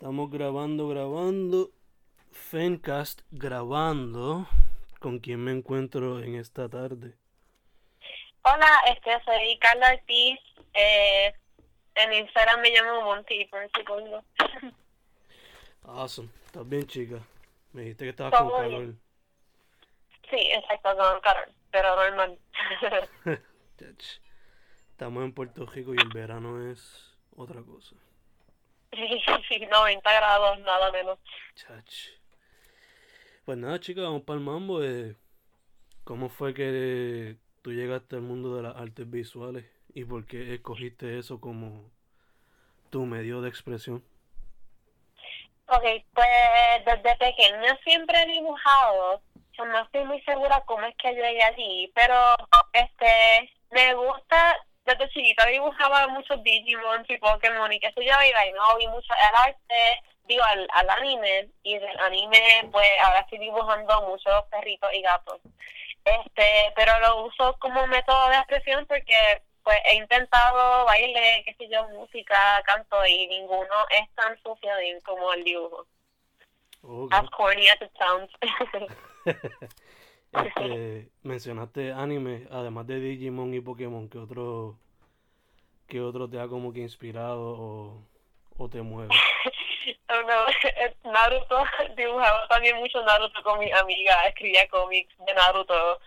Estamos grabando, grabando. Fencast grabando. ¿Con quién me encuentro en esta tarde? Hola, este, soy Carla Ortiz. Eh, en Instagram me llamo Monty, por segundo. Awesome. ¿Estás bien, chica? Me dijiste que estabas con bien. Sí, exacto, con calor, pero normal. Estamos en Puerto Rico y el verano es otra cosa. Sí, 90 grados, nada menos. Chach. Pues nada, chica, vamos para el mambo. eh. ¿Cómo fue que tú llegaste al mundo de las artes visuales y por qué escogiste eso como tu medio de expresión? Ok, pues desde pequeña siempre he dibujado. Yo no estoy muy segura cómo es que llegué allí, pero este me gusta. Desde chiquita dibujaba muchos Digimon y Pokémon y qué sé yo, y de no vi mucho el arte, digo, al, al anime, y del anime, pues ahora estoy dibujando muchos perritos y gatos. Este, pero lo uso como método de expresión porque pues he intentado baile, qué sé yo, música, canto y ninguno es tan sucio como el dibujo. Ok. As corny as it sounds. Este, mencionaste anime, además de Digimon y Pokémon, ¿qué otro, qué otro te ha como que inspirado o, o te mueve? Oh, no, Naruto, dibujaba también mucho Naruto con mi amiga, escribía cómics de Naruto,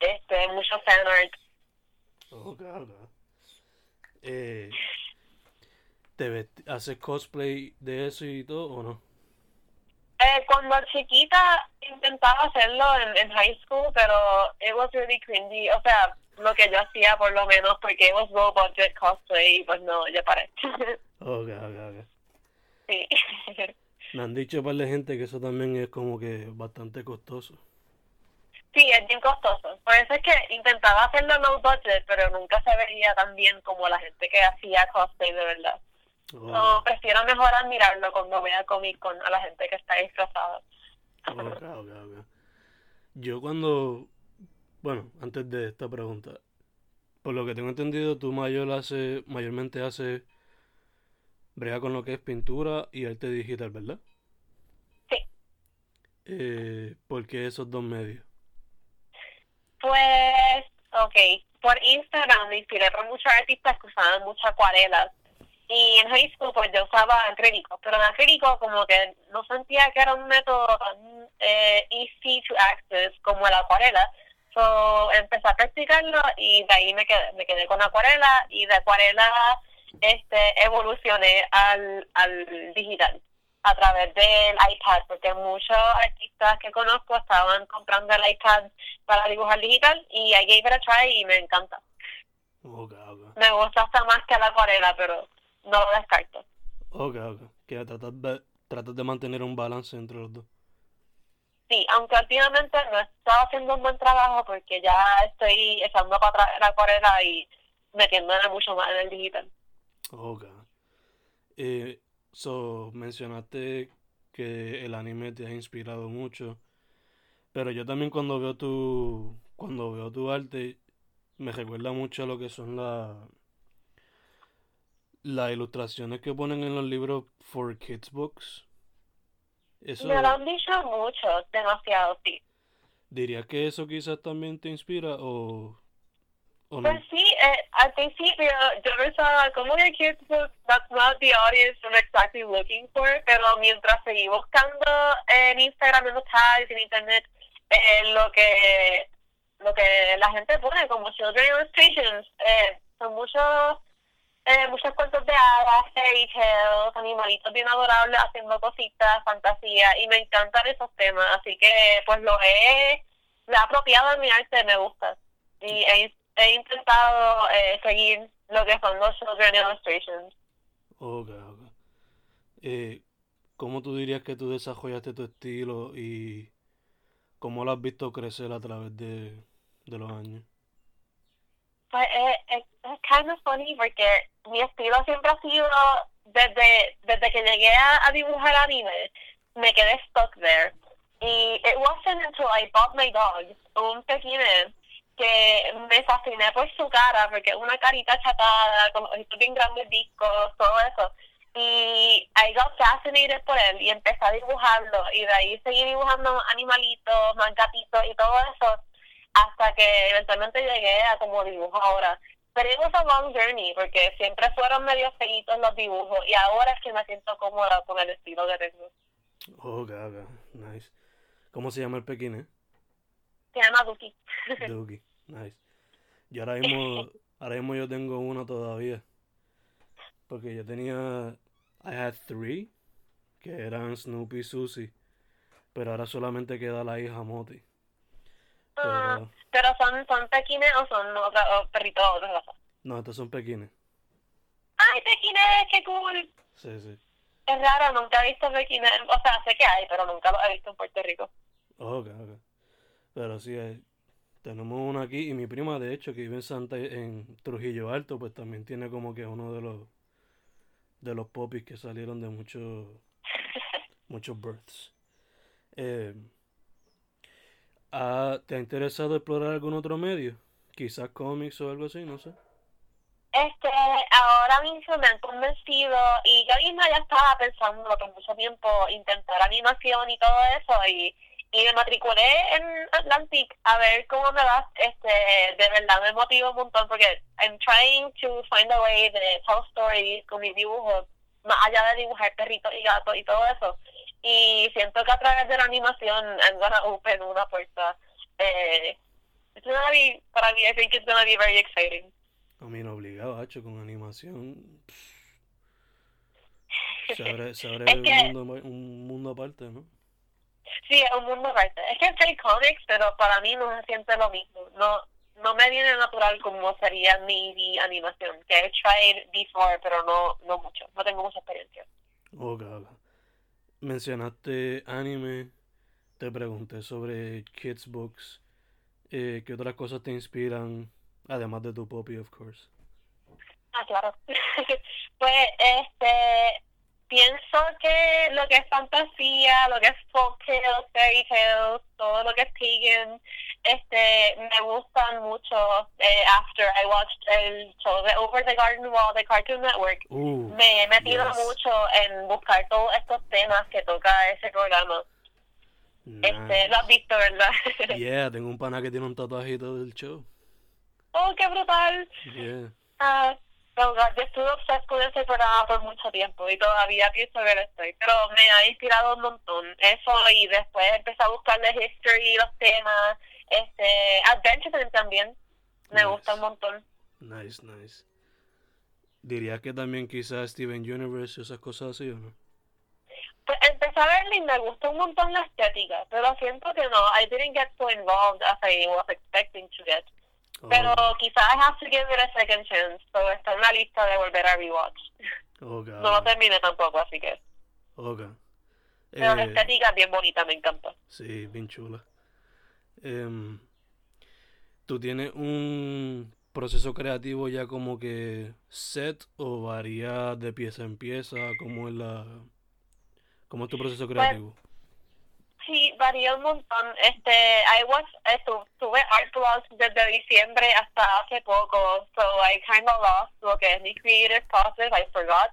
este, mucho fanart. Ok, ok. Eh, ¿te haces cosplay de eso y todo o no? Eh, cuando chiquita intentaba hacerlo en, en high school, pero it was really cringy, o sea, lo que yo hacía por lo menos, porque it was low budget cosplay, y pues no, ya paré. Ok, ok, ok. sí. Me han dicho un par de gente que eso también es como que bastante costoso. Sí, es bien costoso. Por eso es que intentaba hacerlo low budget, pero nunca se veía tan bien como la gente que hacía cosplay de verdad. No, prefiero mejor admirarlo cuando vea Comic Con a la gente que está disfrazada. Yo cuando, bueno, antes de esta pregunta, por lo que tengo entendido, tú mayor hace, mayormente hace brega con lo que es pintura y arte digital, ¿verdad? Sí. Eh, ¿por qué esos dos medios? Pues, ok, por Instagram me inspiré por muchos artistas que usaban muchas acuarelas. Y en high school pues yo usaba acrílico, pero en acrílico como que no sentía que era un método tan eh, easy to access como la acuarela. So empecé a practicarlo y de ahí me quedé, me quedé con acuarela y de acuarela este evolucioné al, al digital a través del iPad, porque muchos artistas que conozco estaban comprando el iPad para dibujar digital y I gave it a try y me encanta. Me gusta hasta más que la acuarela, pero no lo descarto. Ok, ok. Que tratas de, tratas de mantener un balance entre los dos. Sí, aunque últimamente no he estado haciendo un buen trabajo porque ya estoy echando para atrás la acuarela y metiéndome mucho más en el digital. Ok. Eh, so, mencionaste que el anime te ha inspirado mucho, pero yo también cuando veo tu, cuando veo tu arte, me recuerda mucho a lo que son la- las ilustraciones que ponen en los libros for kids books. Eso, Me lo han dicho mucho, demasiado, sí. ¿dirías que eso quizás también te inspira o, o no? Pues sí, eh, al principio yo pensaba, como que kids book, that's not the audience I'm exactly looking for, pero mientras seguí buscando en Instagram, en los tags, en internet, eh, lo que lo que la gente pone como children illustrations, eh, son muchos eh, muchos cuentos de hadas, fairy tales, animalitos bien adorables haciendo cositas, fantasía, y me encantan esos temas, así que pues lo he, me he apropiado de mi arte, me gusta. Y he, he intentado eh, seguir lo que son los children illustrations. Ok, ok. Eh, ¿Cómo tú dirías que tú desarrollaste tu estilo y cómo lo has visto crecer a través de, de los años? Pues es, es, es kind of funny porque mi estilo siempre ha sido, desde, desde que llegué a, a dibujar anime, me quedé stuck there. Y it wasn't until I bought my dog, un pequine, que me fasciné por su cara, porque una carita chatada, con ojitos bien grandes, discos, todo eso. Y I got fascinated por él y empecé a dibujarlo. Y de ahí seguí dibujando animalitos, más gatitos y todo eso, hasta que eventualmente llegué a como dibujo ahora. Pero it was a long journey, porque siempre fueron medio feitos los dibujos, y ahora es que me siento cómoda con el estilo que tengo. Ok, ok, nice. ¿Cómo se llama el pequín, Se llama Duki. Duki, nice. Yo ahora mismo, ahora mismo yo tengo uno todavía. Porque yo tenía, I had three, que eran Snoopy y Susie. Pero ahora solamente queda la hija Moti. Ah, Pero, pero son, son pequines o son otra, o perritos de otra raza. no, estos son pequines. ¡Ay, pequines! ¡Qué cool! Sí, sí. Es raro, nunca he visto pequines. O sea, sé que hay, pero nunca los he visto en Puerto Rico. Ok, ok. Pero sí, hay- tenemos uno aquí y mi prima, de hecho, que vive en Santa, en Trujillo Alto, pues también tiene como que uno de los de los popis que salieron de muchos muchos births. Eh, ah, ¿te ha interesado explorar algún otro medio? Quizás cómics o algo así, no sé. Este, ahora mismo me han convencido y yo misma ya estaba pensando por mucho tiempo intentar animación y todo eso y, me matriculé en Atlantic a ver cómo me va. Este, de verdad me motiva un montón porque I'm trying to find a way de tell stories con mis dibujos, más allá de dibujar perritos y gatos y todo eso. Y siento que a través de la animación I'm gonna open una puerta. Eh, it's gonna be, para mí, I think it's gonna be very exciting. No obligado, hacho, con animación. pff, Se abre, se abre Es un que- mundo, un mundo aparte, ¿no? Sí, es un mundo aparte. Es que soy cómics, pero para mí no se siente lo mismo. No no me viene natural como sería mi animación, que he tried before, pero no no mucho. No tengo mucha experiencia. Ok, ok. Mencionaste anime, te pregunté sobre kids books, eh, ¿qué otras cosas te inspiran? Además de tu poppy, of course. Ah, claro. pues, este, pienso que lo que es fantasía, lo que es folk tales, fairy tales, todo lo que es pagan, este, me gustan mucho. Eh, after I watched el show de Over the Garden Wall de Cartoon Network, Uh, me he metido yes. mucho en buscar todos estos temas que toca ese programa. Este, nice. lo has visto, ¿verdad? Yeah, tengo un pana que tiene un tatuajito del show. oh, qué brutal. Yeah. God, yo estuve con ese programa por mucho tiempo y todavía pienso que lo estoy, pero me ha inspirado un montón eso y después empecé a buscar de history, los temas, este, Adventure también, me Nice. gusta un montón. Nice, nice. Dirías que también quizás Steven Universe y esas cosas así, ¿o no? Pues empecé a verla y me gustó un montón la estética, pero siento que no, I didn't get so involved as I was expecting to get. Pero Oh, quizás I have to give it a second chance, so está en la lista de volver a rewatch. No lo terminé tampoco, así que. ok. Pero la Eh, estética es bien bonita, me encanta. Sí, bien chula. Em, ¿tú tienes un proceso creativo ya como que set o varía de pieza en pieza? ¿Cómo es la, cómo es tu proceso creativo? Sí, varía un montón. Este, I was, estu- tuve art blogs desde diciembre hasta hace poco, so I kind of lost lo que es mi creative process, I forgot.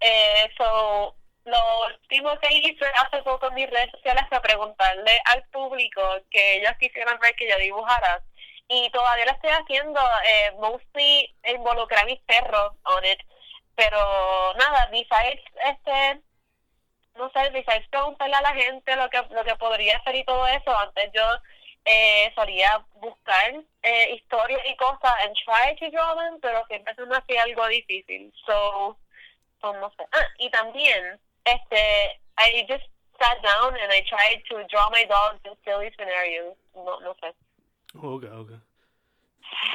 Eh, so, lo último que hice hace poco en mis redes sociales fue preguntarle al público que ellos quisieran ver que yo dibujara. Y todavía lo estoy haciendo, eh, mostly involucré a mis perros on it. Pero nada, besides este no sé, besides preguntarle a la gente lo que lo que podría hacer y todo eso, antes yo eh, solía buscar eh, historias y cosas and try to draw them, pero siempre se me hacía algo difícil. So, so no sé. Ah, y también, este, I just sat down and I tried to draw my dogs in silly scenarios. No, no sé. Ok, ok.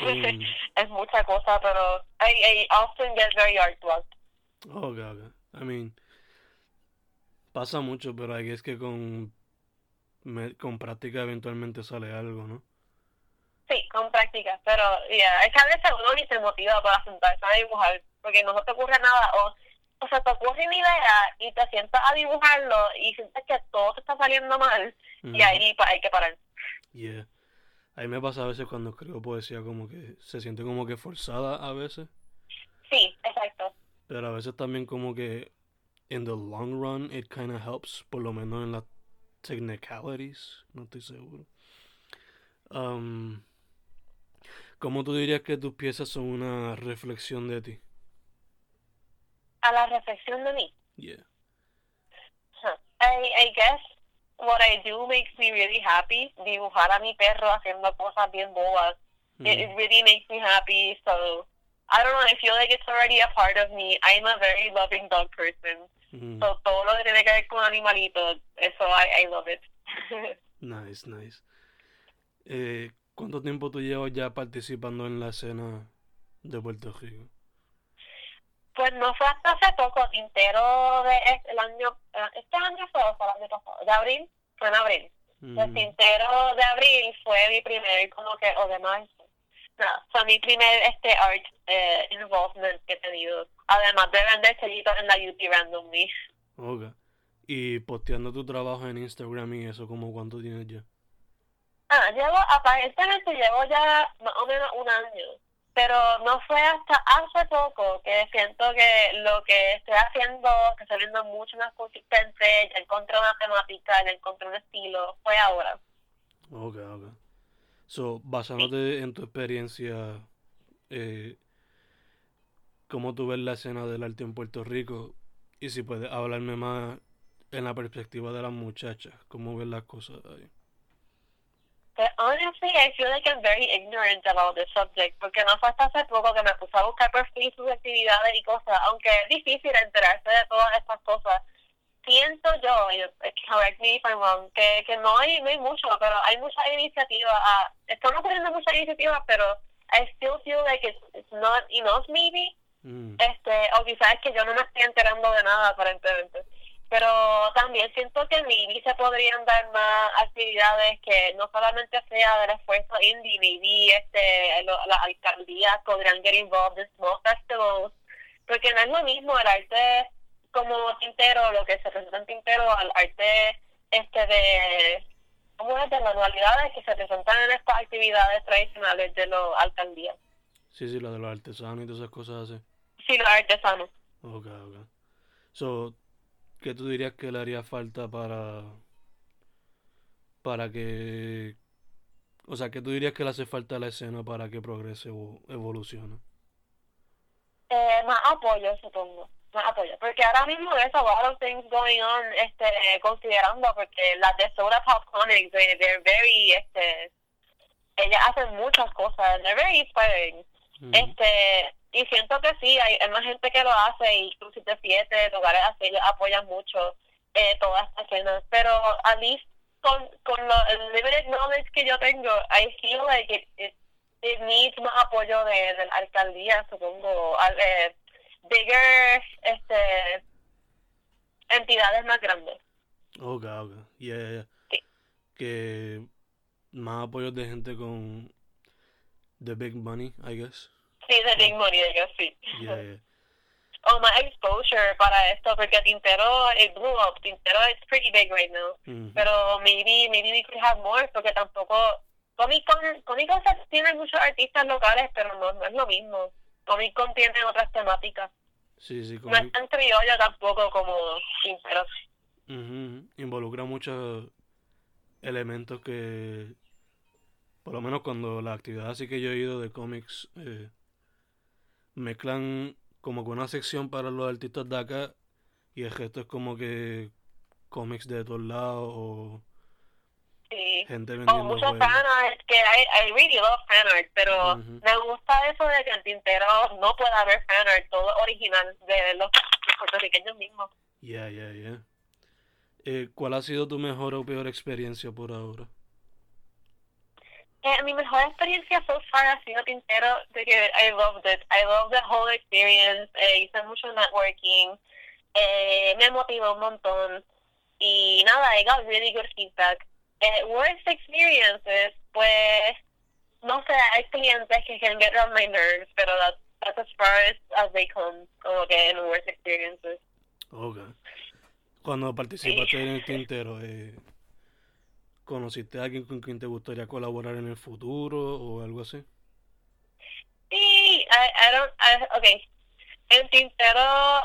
Em, es mucha cosa, pero I, I often get very art blocked. ok, ok. I mean, Pasa mucho, pero ahí es que con, me- con práctica eventualmente sale algo, ¿no? Sí, con práctica, pero ya, es que a veces uno ni se motiva para sentarse a dibujar, porque no se te ocurre nada, o, o se te ocurre una idea y te sientas a dibujarlo y sientes que todo te está saliendo mal, y ahí pa- hay que parar. Yeah. Ahí me pasa a veces cuando escribo poesía como que se siente como que forzada a veces, Sí, exacto. pero a veces también como que in the long run it kind of helps, por lo menos en las technicalities, no estoy seguro. Um, ¿cómo tú dirías que tus piezas son una reflexión de ti? A la reflexión de mí. Yeah. Huh. I, I guess what I do makes me really happy. Dibujar a mi perro haciendo cosas bien bobas. It, it really makes me happy. So I don't know. I feel like it's already a part of me. I'm a very loving dog person. So todo lo que tiene que ver con animalitos, eso I, I love it. Nice, nice. Eh, ¿cuánto tiempo tú llevas ya participando en la escena de Puerto Rico? pues no fue hasta hace poco, Tintero de este, el año, eh, este año fue o fue el año pasado, de abril, fue en abril. El Ujú. Tintero de abril fue mi primer, como que, o de marzo. No, fue mi primer este art eh, involvement que he tenido. Además de vender sellitos en la UT Randomly. Ok. Y posteando tu trabajo en Instagram y eso, como cuánto tienes ya? Ah, llevo, aparentemente llevo ya más o menos un año. Pero no fue hasta hace poco que siento que lo que estoy haciendo, que estoy viendo mucho más consistente, ya encontré una temática, ya encontré un estilo, fue ahora. Ok, ok. So, basándote en tu experiencia, eh, ¿cómo tú ves la escena del arte en Puerto Rico? Y si puedes hablarme más en la perspectiva de las muchachas, ¿cómo ves las cosas ahí? But honestly, I feel like I'm very ignorant about this subject, porque no fue hasta hace poco que me puse a buscar por Facebook actividades y cosas, aunque es difícil enterarse de todas estas cosas. Siento yo, eh, correct me if I'm wrong, que, que no hay no hay mucho, pero hay muchas iniciativas. ah, están ocurriendo muchas iniciativas, pero I still feel like it's, it's not enough, maybe. Mm, este o quizás es que yo no me estoy enterando de nada aparentemente pero también siento que maybe se podrían dar más actividades que no solamente sea del esfuerzo indie maybe este lo- las alcaldías podrían get involved in small festivals porque no es lo mismo el arte como tintero lo que se presenta en tintero al arte este de ¿cómo es? de manualidades que se presentan en estas actividades tradicionales de las alcaldías Sí, sí, la de los artesanos y todas esas cosas así. Sí los artesanos Ok, ok. So, ¿qué tú dirías que le haría falta para para que o sea, ¿qué tú dirías que le hace falta a la escena para que progrese o evolucione? Eh, más apoyo, supongo. Más apoyo. Porque ahora mismo there's a lot of things going on, este, considerando, porque las de Soda Pop Comics, they, they're very, este, ellas hacen muchas cosas, they're very inspiring. Ujú. Este, y siento que sí, hay, hay más gente que lo hace, y Cruz 77, lugares así, apoyan mucho eh, toda esta escena. Pero at least con, con lo, el limited knowledge que yo tengo, I feel like it, it, it needs más apoyo de, de la alcaldía, supongo, al, eh, bigger, este, entidades más grandes. Ok, ok. Yeah, yeah, yeah. Sí. Que más apoyos de gente con the big money, I guess. Sí, de Big Money, yo sí. Yeah, yeah. O más exposure para esto, porque Tintero, it blew up. Tintero is pretty big right now. Pero maybe maybe we could have more porque tampoco Comic Con Comic Con tiene muchos artistas locales pero no, no es lo mismo Comic Con tiene otras temáticas Sí, sí, no como es tan criollo tampoco como Tintero. Involucra muchos elementos que, por lo menos cuando la actividad así que yo he ido de cómics, eh, mezclan como que una sección para los artistas de acá y el resto es como que cómics de todos lados o sí gente o vendiendo muchos juegos. fanart que I, I really love pero me gusta eso de que en Tintero no pueda haber fanart todo original de los puertorriqueños mismos Yeah, yeah, yeah. Eh, ¿cuál ha sido tu mejor o peor experiencia por ahora? Eh, mi mejor experiencia so far ha sido Tintero, de que I loved it. I loved the whole experience. Eh, hice mucho networking. Eh, me motivó un montón. Y nada, I got really good feedback. Eh, worst experiences, pues, no sé, hay clientes que can get on my nerves, pero that's, that's as far as, as they come, como que en worst experiences. Ok. Cuando participaste en el tintero, eh, ¿conociste a alguien con quien te gustaría colaborar en el futuro o algo así? Sí, I, I don't, I, okay. En Tintero,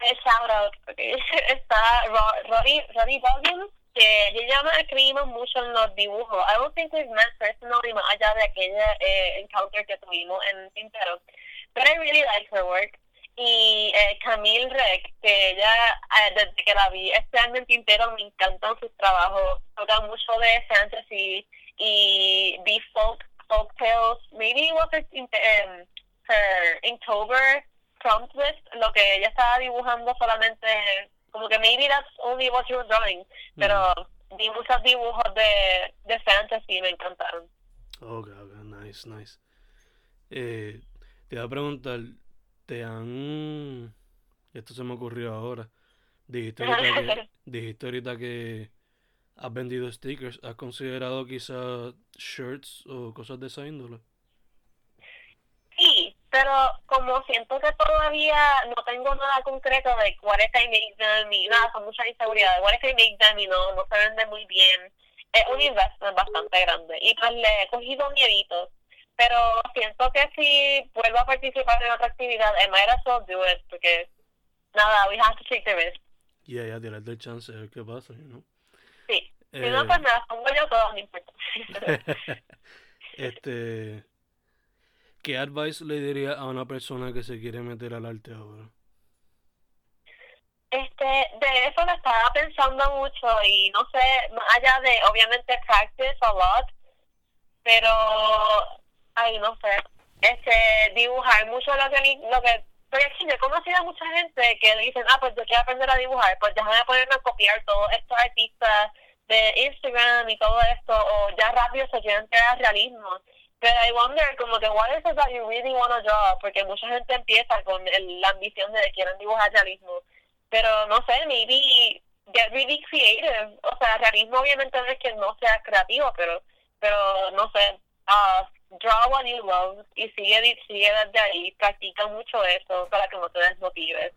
shout out, porque está Ro- Rory, Rory Boggins, que yo ya nos escribimos mucho en los dibujos. I don't think we've met personally más allá de aquella eh, encounter que tuvimos en Tintero. But I really like her work. Y eh, Camille Rec, que ella, eh, desde que la vi este año en Tintero, me encantan sus trabajos. Toca mucho de fantasy y de folk, folk tales. Maybe it was her, um, her Inktober prompt list, lo que ella estaba dibujando solamente, como que maybe that's only what she was drawing. Pero vi muchos dibujos de, de fantasy y me encantaron. Ok, ok, nice, nice. Eh, te iba a preguntar, ¿te han... Esto se me ocurrió ahora. Dijiste ahorita que, dijiste ahorita que has vendido stickers. ¿Has considerado quizás shirts o cosas de esa índole? Sí, pero como siento que todavía no tengo nada concreto de what if I make them y nada, con mucha inseguridad, what if I make them y no, no se vende muy bien, es un investment bastante grande y pues le he cogido miedito, pero siento que si vuelvo a participar en otra actividad, I might as well do it, porque nada, we have to take the risk. Yeah, ya tirarte el chance a ver qué pasa, you know? Sí, si Eh, no, pues me las pongo yo todas, no importa. este, ¿qué advice le diría a una persona que se quiere meter al arte ahora? Este, de eso me estaba pensando mucho y no sé, más allá de obviamente practice a lot, pero ay no sé, este dibujar mucho lo que lo que porque que yo he conocido a mucha gente que dicen, ah pues yo quiero aprender a dibujar, pues déjame ponerme a copiar todos estos artistas de Instagram y todo esto, o ya rápido se quieren al realismo. Pero I wonder, como que, what is it that you really want to draw? Porque mucha gente empieza con la ambición de que quieren dibujar realismo pero no sé, maybe get really creative. O sea, realismo obviamente no es que no sea creativo, pero pero no sé, ah, draw what you love y sigue, sigue desde ahí, practica mucho eso para que no te desmotives.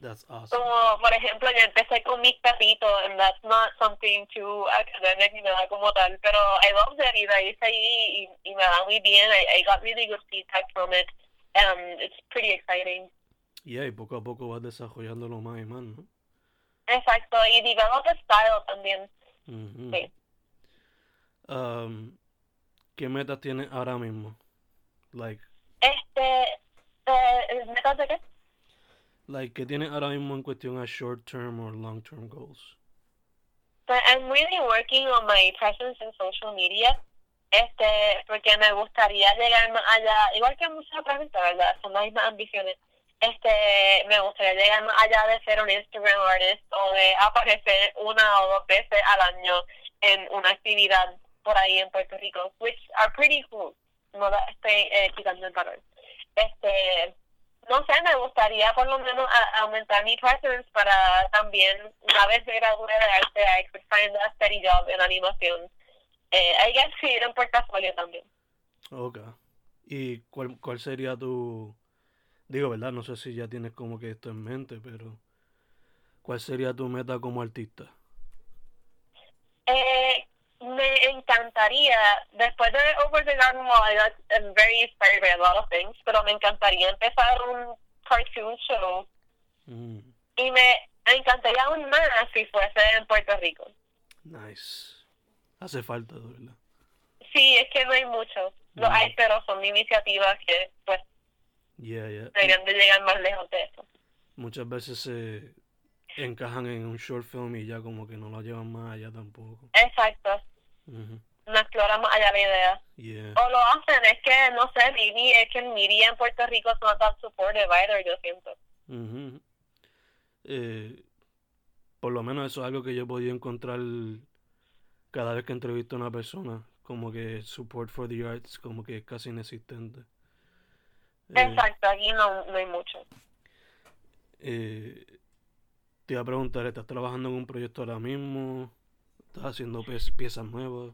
That's awesome. Como, por ejemplo, yo empecé con mis perritos, and that's not something too academic ni nada como tal, pero I love it y de ahí seguí y, y me va muy bien. I, I got really good feedback from it. Um, it's pretty exciting. Yeah, y poco a poco vas desarrollándolo más y más, ¿no? Exacto, y develop a style también. Sí. Um, ¿qué metas tienes ahora mismo? Like, Este, eh, ¿metas de qué? like, ¿qué tienes ahora mismo en cuestión a short term or long term goals? But I'm really working on my presence in social media. Este, porque me gustaría llegar más allá, igual que muchas otras gente, ¿verdad? Son las mismas ambiciones. Este, me gustaría llegar más allá de ser un Instagram artist o de aparecer una o dos veces al año en una actividad por ahí en Puerto Rico, which are pretty cool. No la estoy eh, quitando el valor. Este, no sé, me gustaría por lo menos a- aumentar mi presence para también, una vez me gradúe de arte, I could find a steady job en animación. Eh, I guess escribir en portafolio también. Ok. ¿Y cuál, cuál sería tu... Digo, ¿verdad? No sé si ya tienes como que esto en mente, pero... ¿Cuál sería tu meta como artista? Eh, me encantaría, después de Over the Garden Wall, I got I'm very inspired by a lot of things, pero me encantaría empezar un cartoon show Mm, y me encantaría aún más si fuese en Puerto Rico. nice. Hace falta, de verdad. Sí, es que no hay mucho. Lo Mm. hay, pero son iniciativas que pues Yeah, yeah. deberían de llegar más lejos de eso. Muchas veces se encajan en un short film y ya como que no lo llevan más allá tampoco. Exacto, Ujú. no explora más allá la idea. Yeah. O lo hacen, es que, no sé, maybe es que media en Puerto Rico es not that supportive either, yo siento. Ujú. Eh, por lo menos eso es algo que yo he podido encontrar cada vez que entrevisto a una persona, como que support for the arts, como que es casi inexistente. Eh, Exacto, aquí no, no hay mucho. eh, Te iba a preguntar, ¿estás trabajando en un proyecto ahora mismo? ¿Estás haciendo pie- piezas nuevas?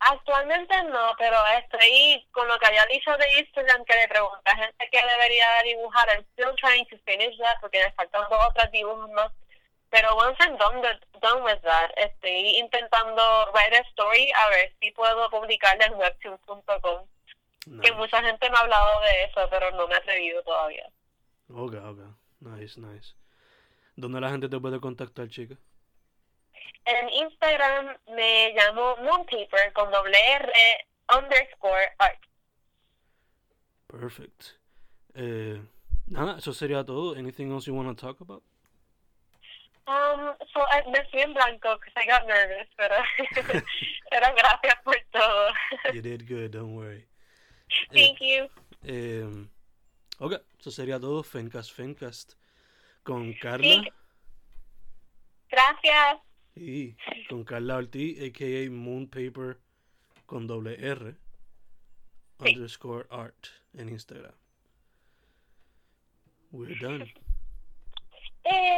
Actualmente no, pero estoy con lo que había dicho de Instagram que le pregunta a gente que debería dibujar. I'm still trying to finish that porque me faltan dos otros dibujos más. Pero once I'm done, with- done with that, estoy intentando write a story a ver si puedo publicarla en webtoon.com. Que mucha gente me ha hablado de eso, pero no me he atrevido todavía. Ok, ok. Nice, nice. ¿Dónde la gente te puede contactar, chica? En Instagram me llamo Moonpaper con doble R underscore art. Perfect. Eh, nada, eso sería todo. Anything else you want to talk about? Um, so, eh, me fui en blanco because I got nervous, pero, pero gracias por todo. You did good, don't worry. Thank you. Eh, ok, eso sería todo. Fencast, Fencast. Con Carla Sí. Gracias. Y con Carla Ortiz, a.k.a. Moonpaper con doble R Sí. underscore art en Instagram. We're done. Eh,